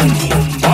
boom, boom, boom.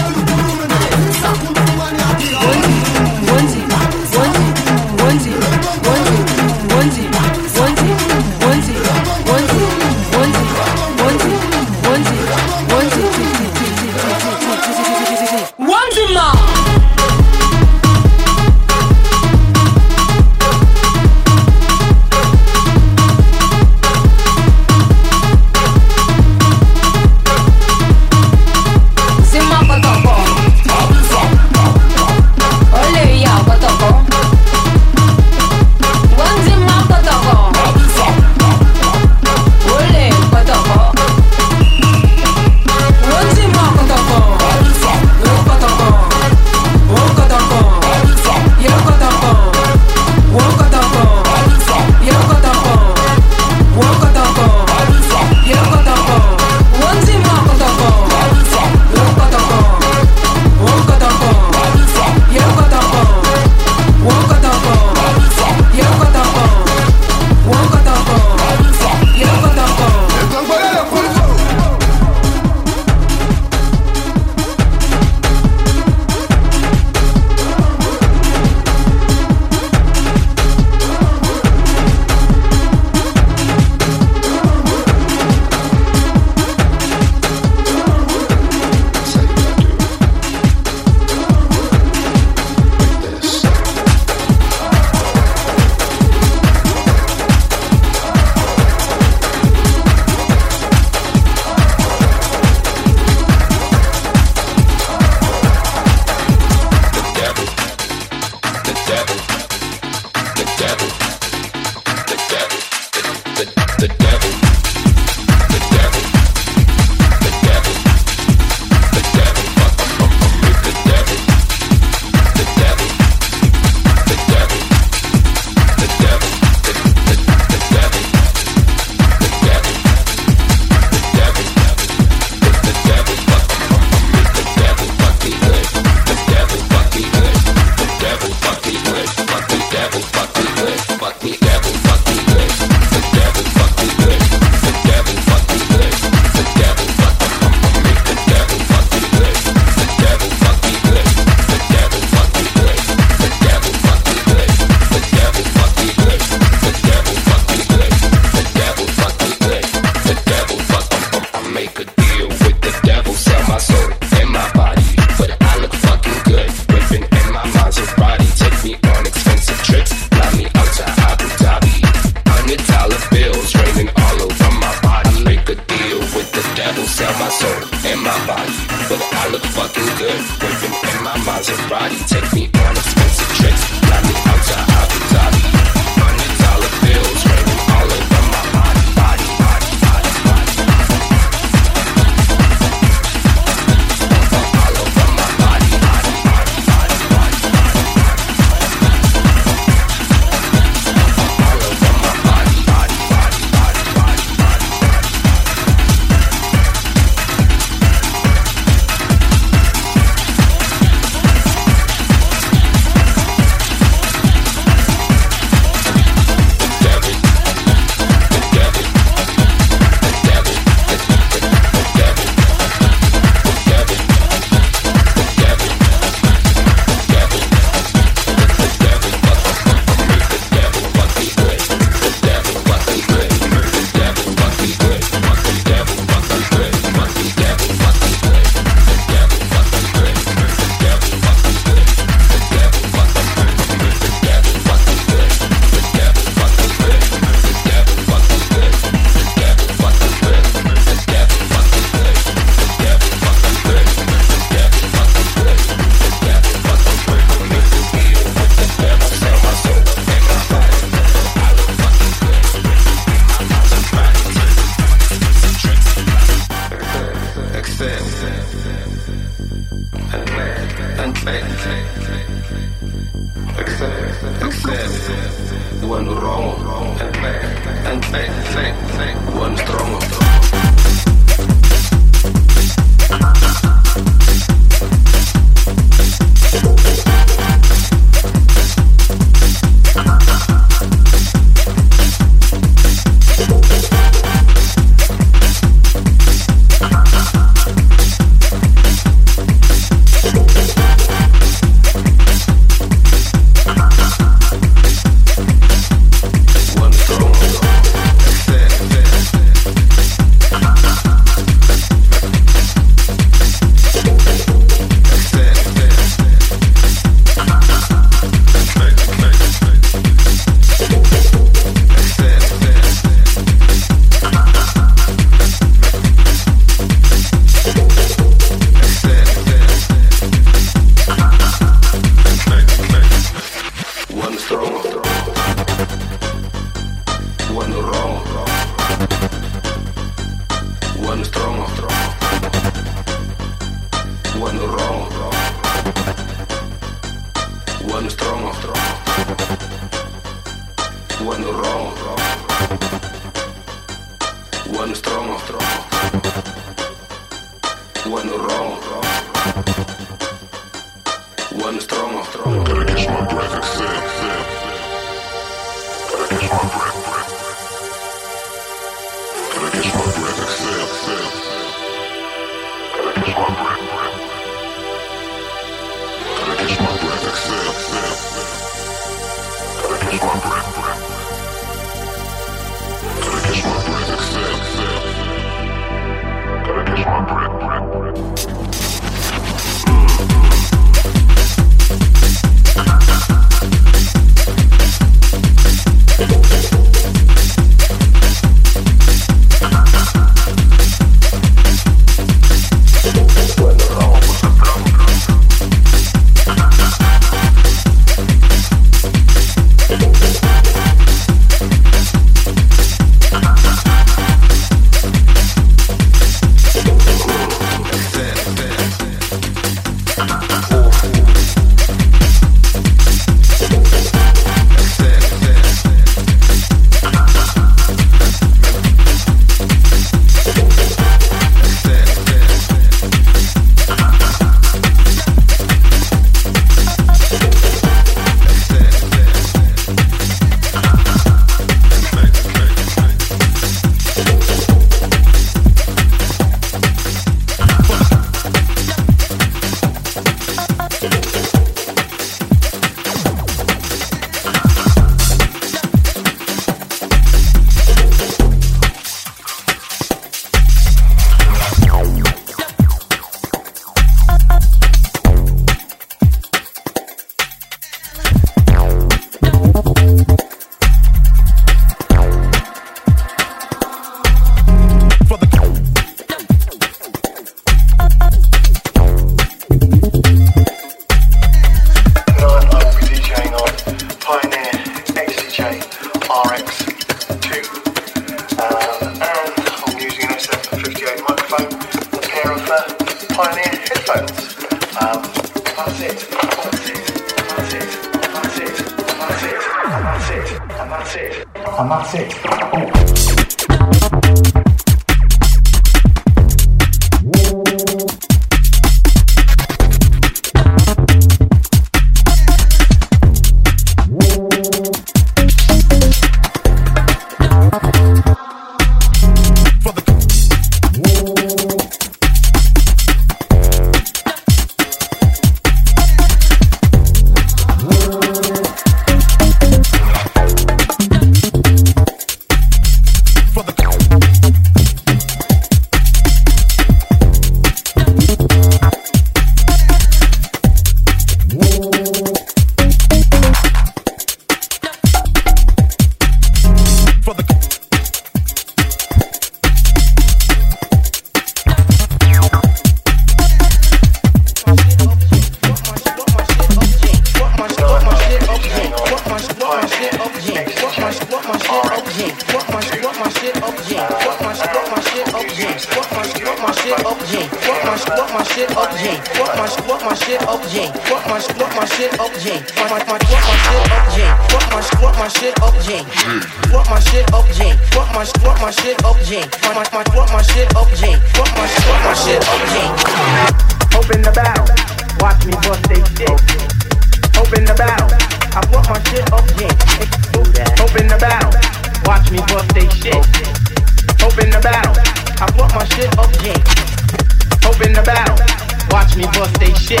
me bust they shit.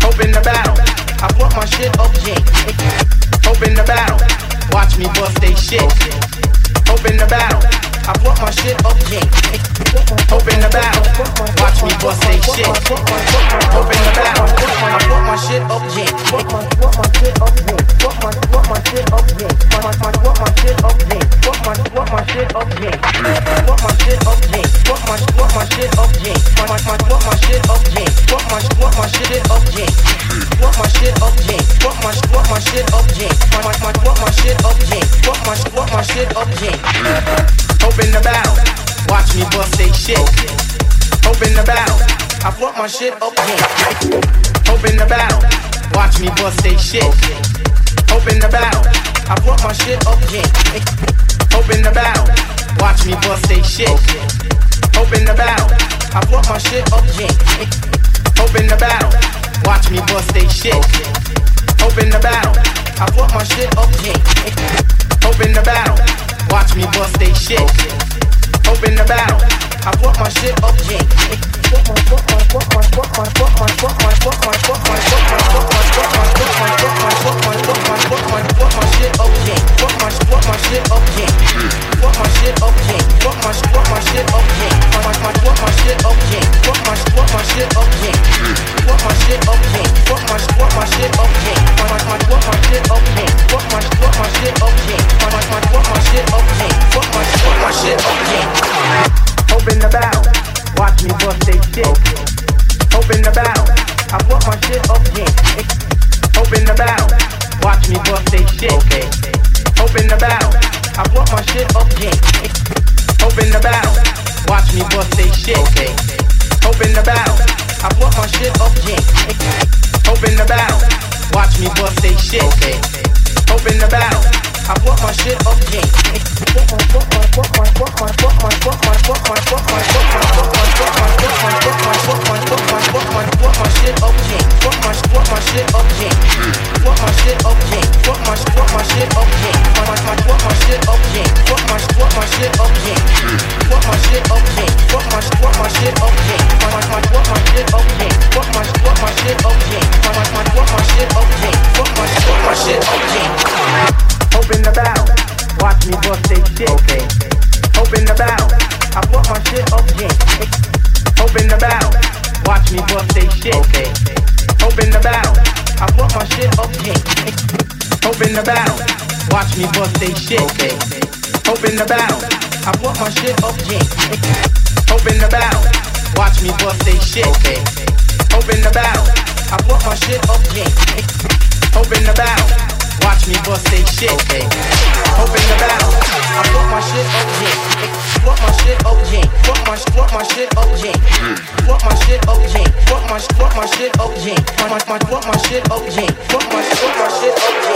Hope in the battle, I put my shit up, yeah. Hope in the battle, watch me bust they shit. Hope in the battle. I brought my shit up. Open the battle. Watch me bust they shit. Open the battle. I brought my shit up. Yeah. Brought my shit up. Yeah. Brought my brought my shit up. Yeah. Brought my shit my shit up. Yeah. Brought my shit my shit up. Yeah. Brought my brought my shit up. Yeah. Brought my brought my shit up. Yeah. Brought my shit my shit up. Yeah. Brought my brought my shit up. Yeah. Brought my brought my shit up. Yeah. Open the battle. Watch me bust they shit. Open the battle. I fought my shit up. Open the battle. Watch me bust they shit. Open the battle. I fought my shit up. Open the battle. Watch me bust they shit. Open the battle. I fought my shit up. Open the battle. Watch me bust they shit. Open the battle. I fought my shit up. Open the battle watch me bust they shit. Open the bow, I brought my shit up, yeah. Open the bow, watch me bust they shit. Open the bow, I put my shit up, yeah. Open the bow, watch me bust they shit. Okay. Open the bow, I put my shit up, yeah. Open the bow, watch me bust they shit. Okay. Open the bow, I put my shit up, yeah. Open the bow, watch me bust they shit. Okay. Open the bow, I want my shit you put my shit yeah. Open the bow, watch me bust they shit. Okay. Open the bow, I put my shit up, yeah. Open the bow, watch me bust they shit. Okay. Open the bow, I put my shit up, yeah. Open the bow, watch me bust they shit. Okay. Open the bow, I put my shit up, yeah. Open the bow, watch me bust they shit. Okay. Open the bow, I put my shit up, yeah. Open the bow, watch me bust they shit. Okay. Open the bow, I put my shit up, yeah. Put my shit up, yeah. Put my put my shit up, yeah. Put my shit up, yeah. Put my put my shit up, yeah. My my put my shit up, yeah. Put my put my shit up, yeah.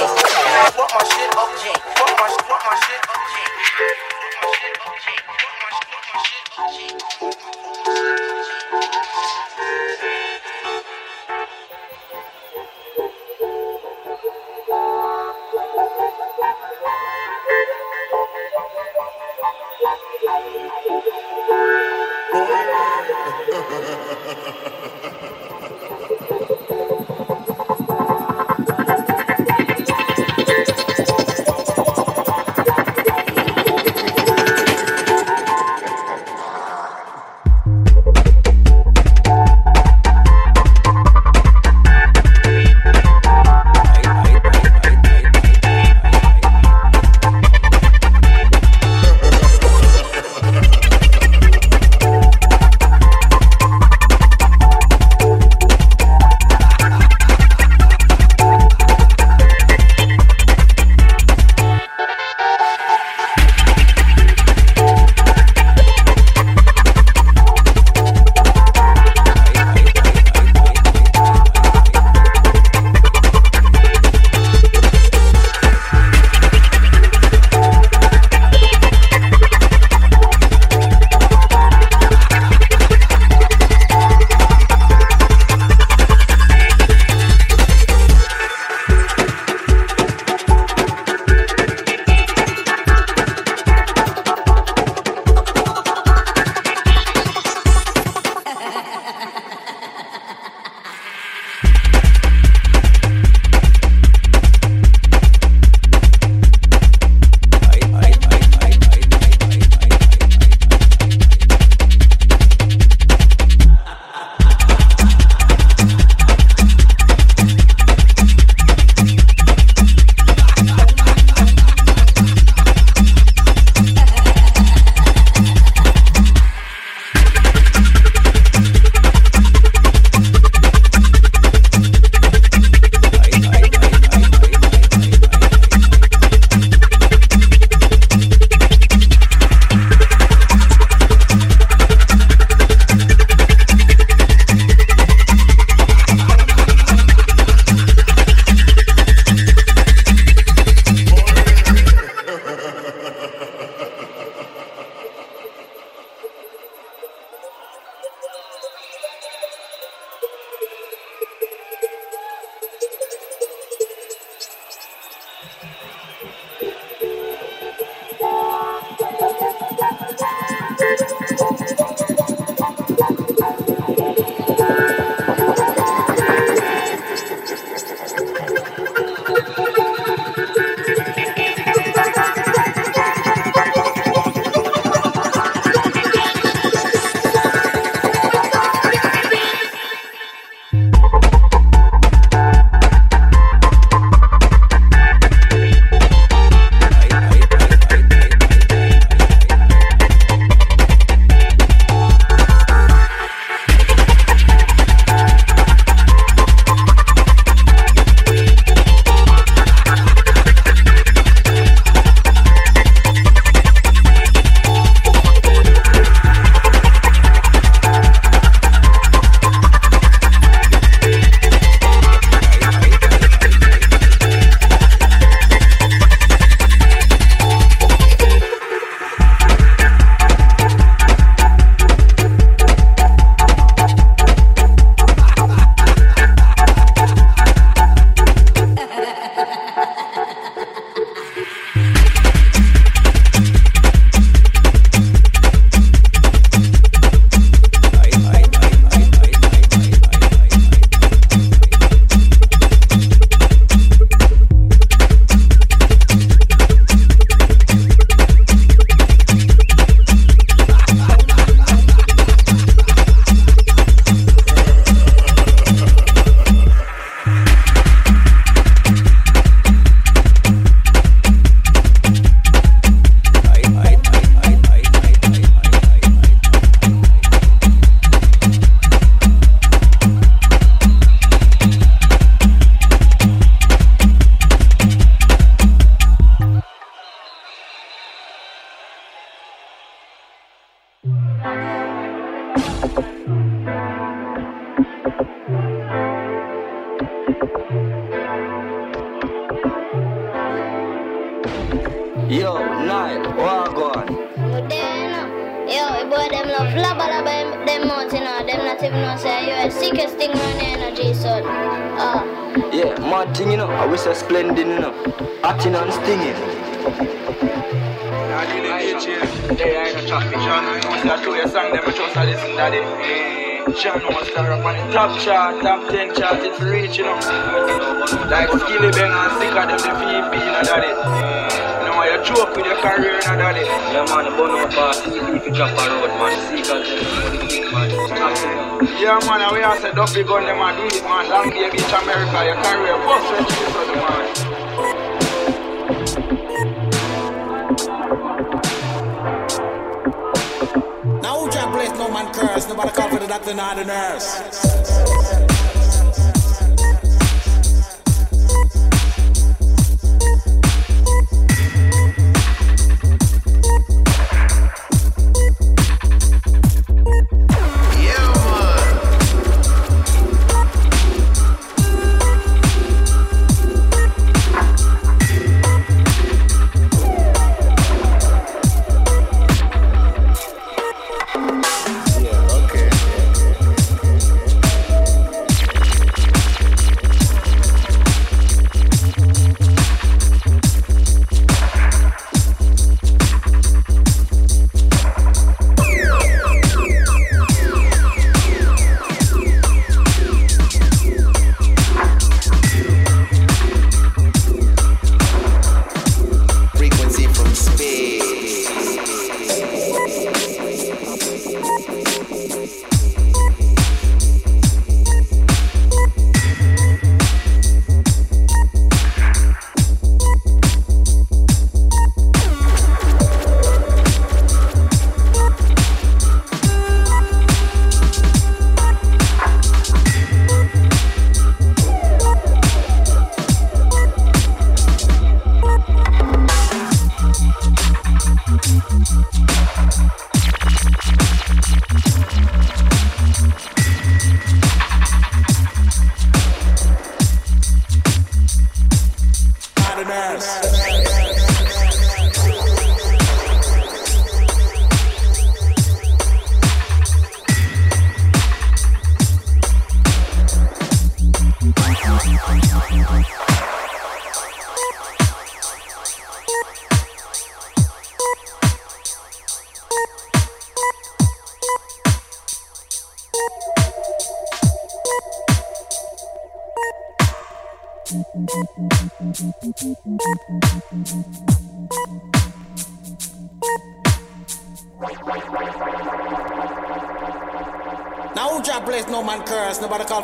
Frequency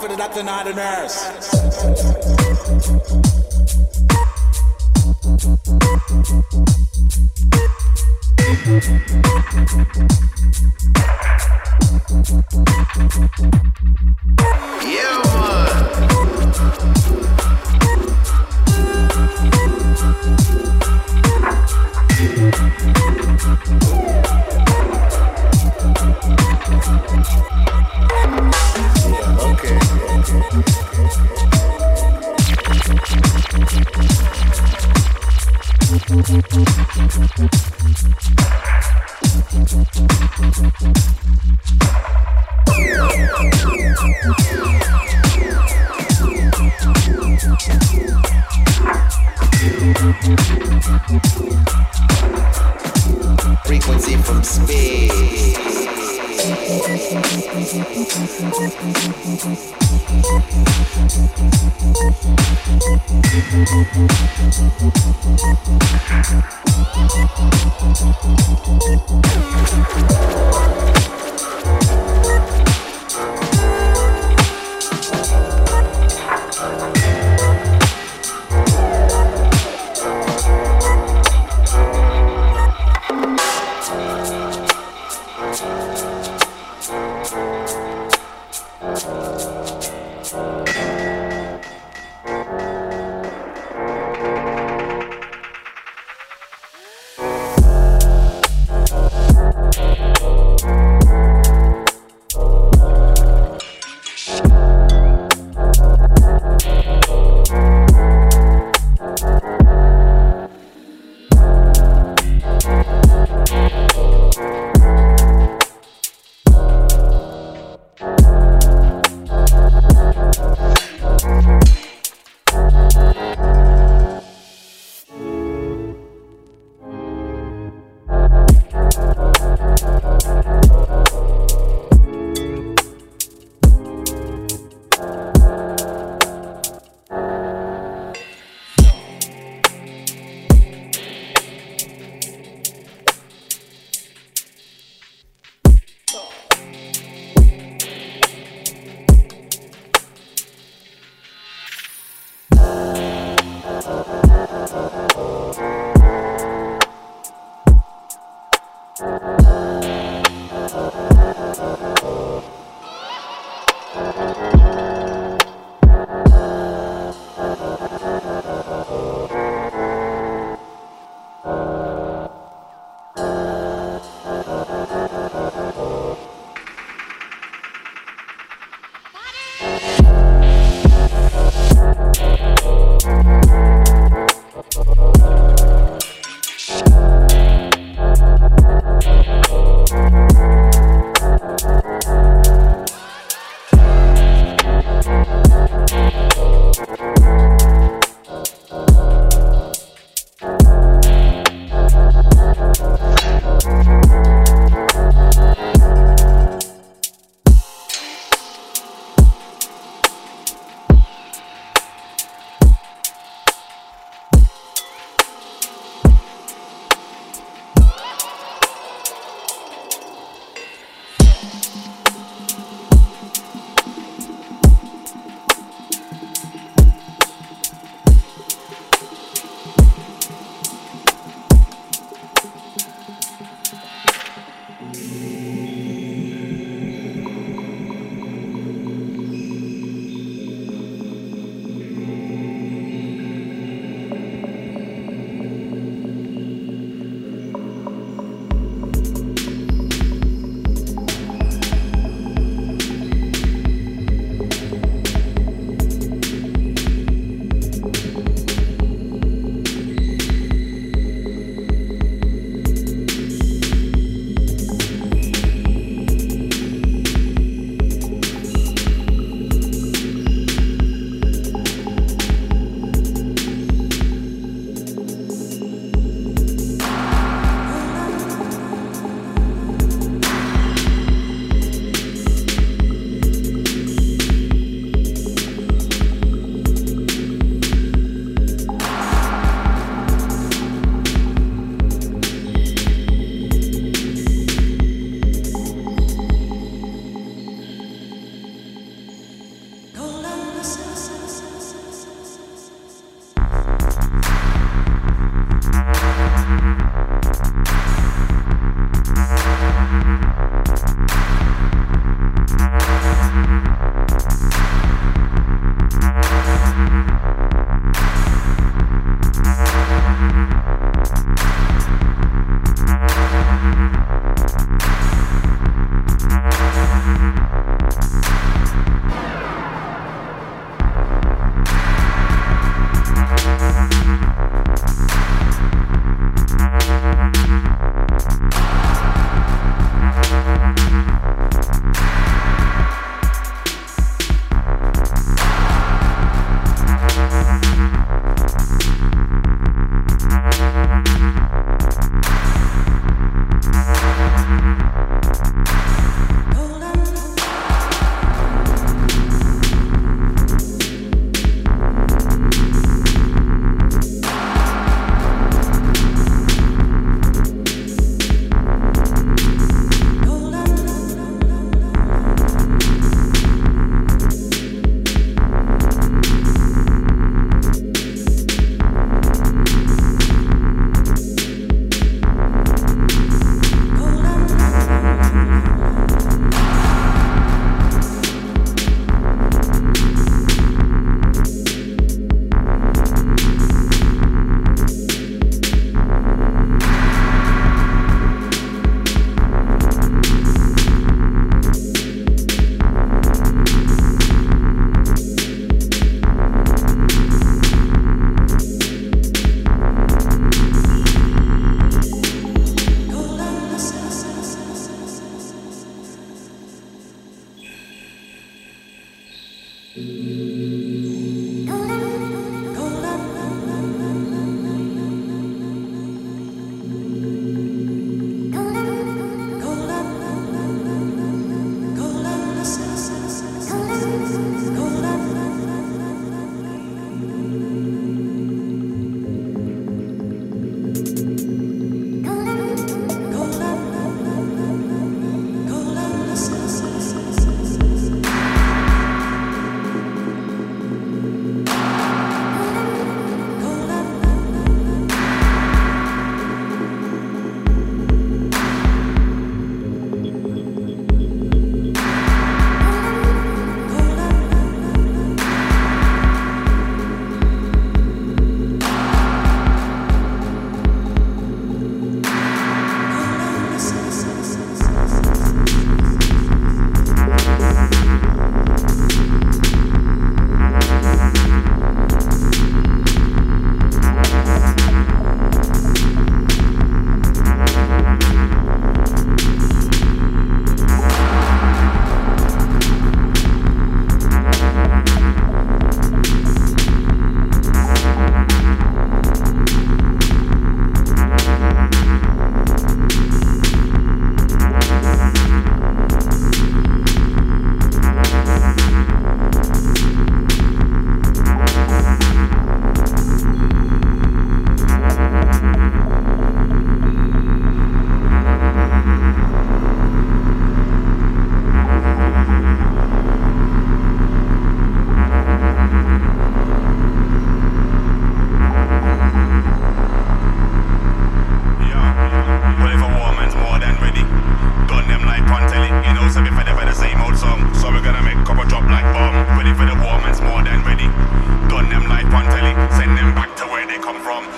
the doctor nor the nurse.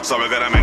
So we're gonna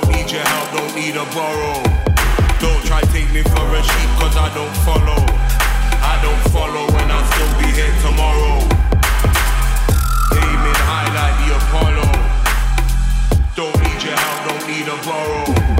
Don't need your help, don't need a borrow. Don't try take me for a sheep, cause I don't follow. I don't follow and I'll still be here tomorrow. Aiming high like the Apollo. Don't need your help, don't need a borrow.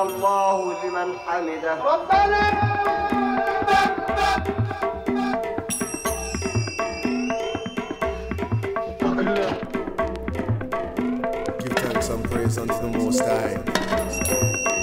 سمع الله لمن حمده ربنا Give thanks and praise unto the Most High.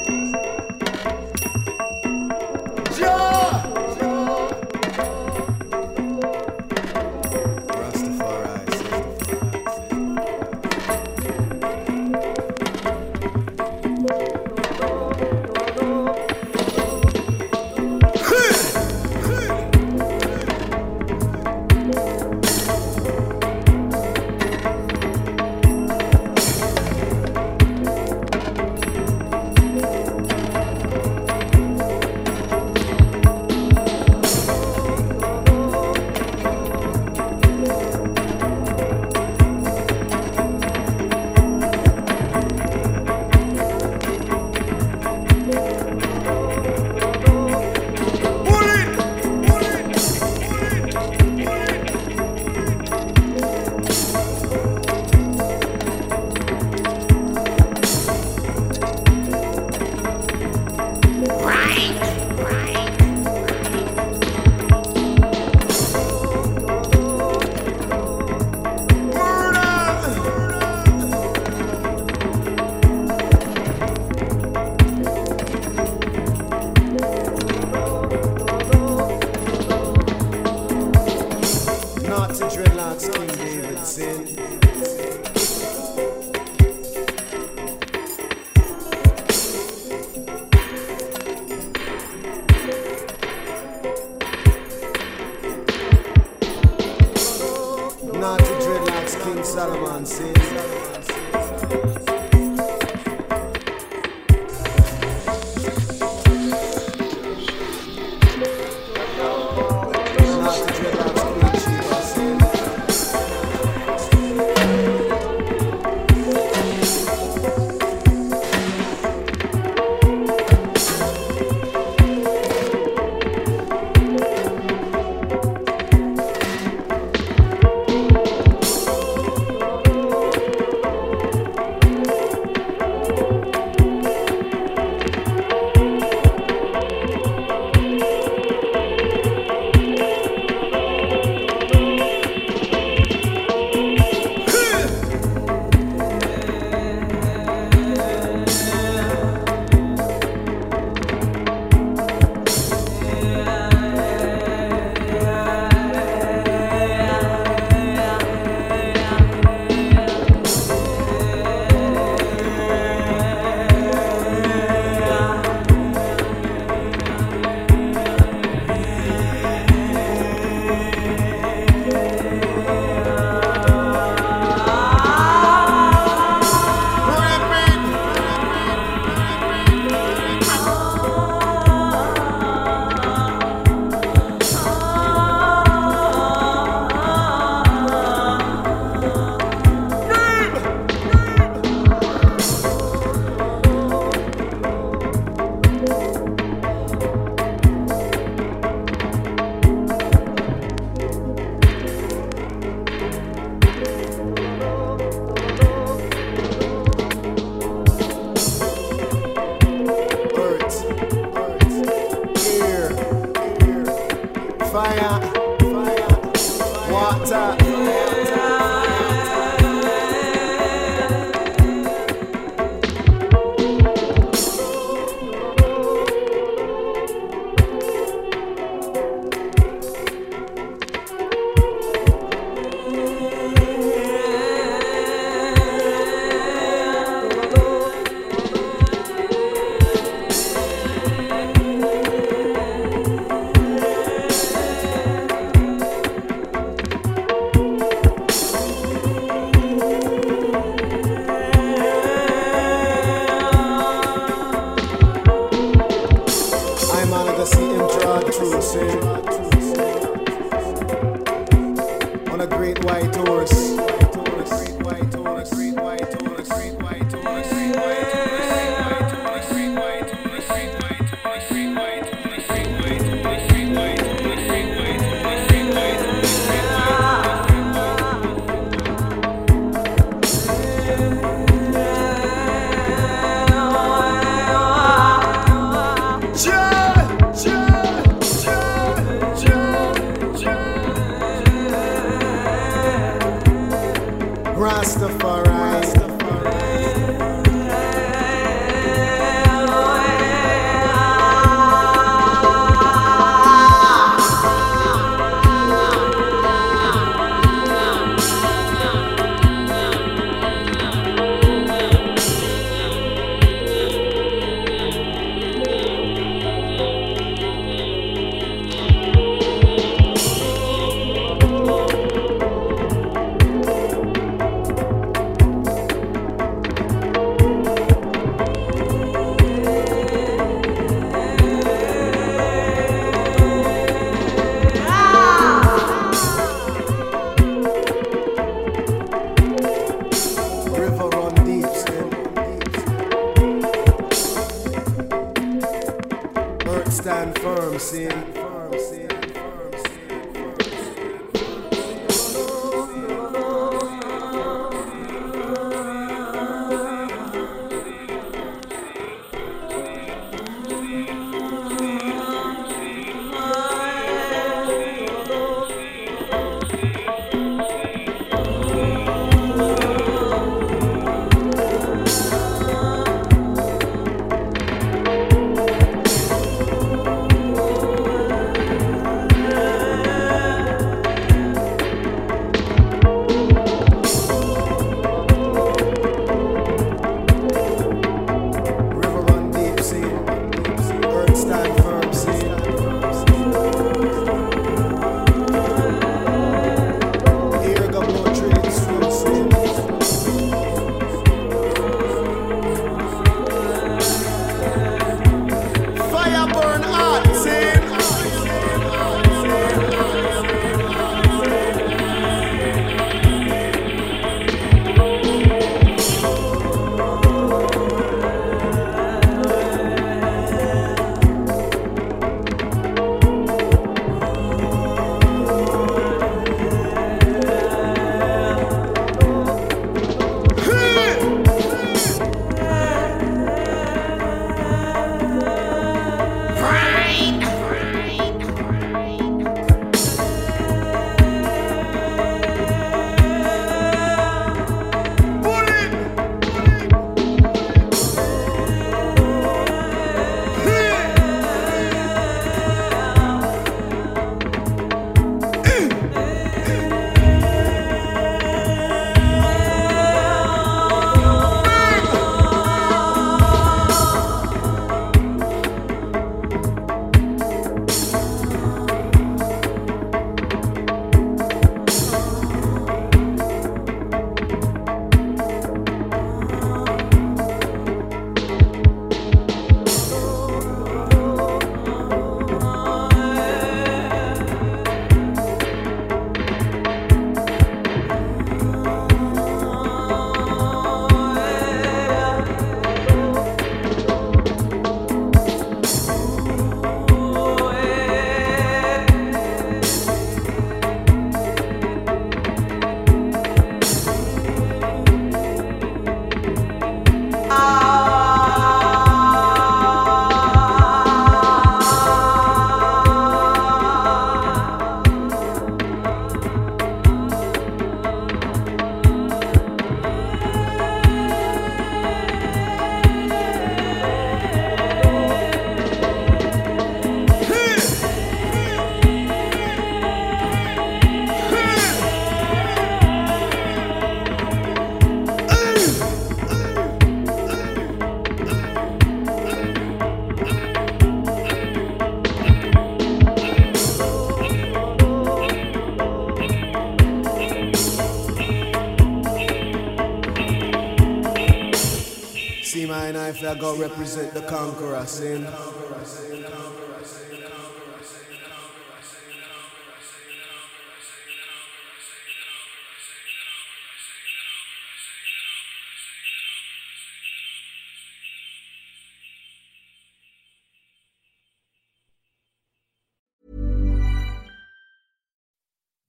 If I go represent the conqueror, see?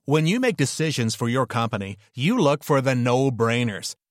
When you make decisions for your company, you look for the no brainers.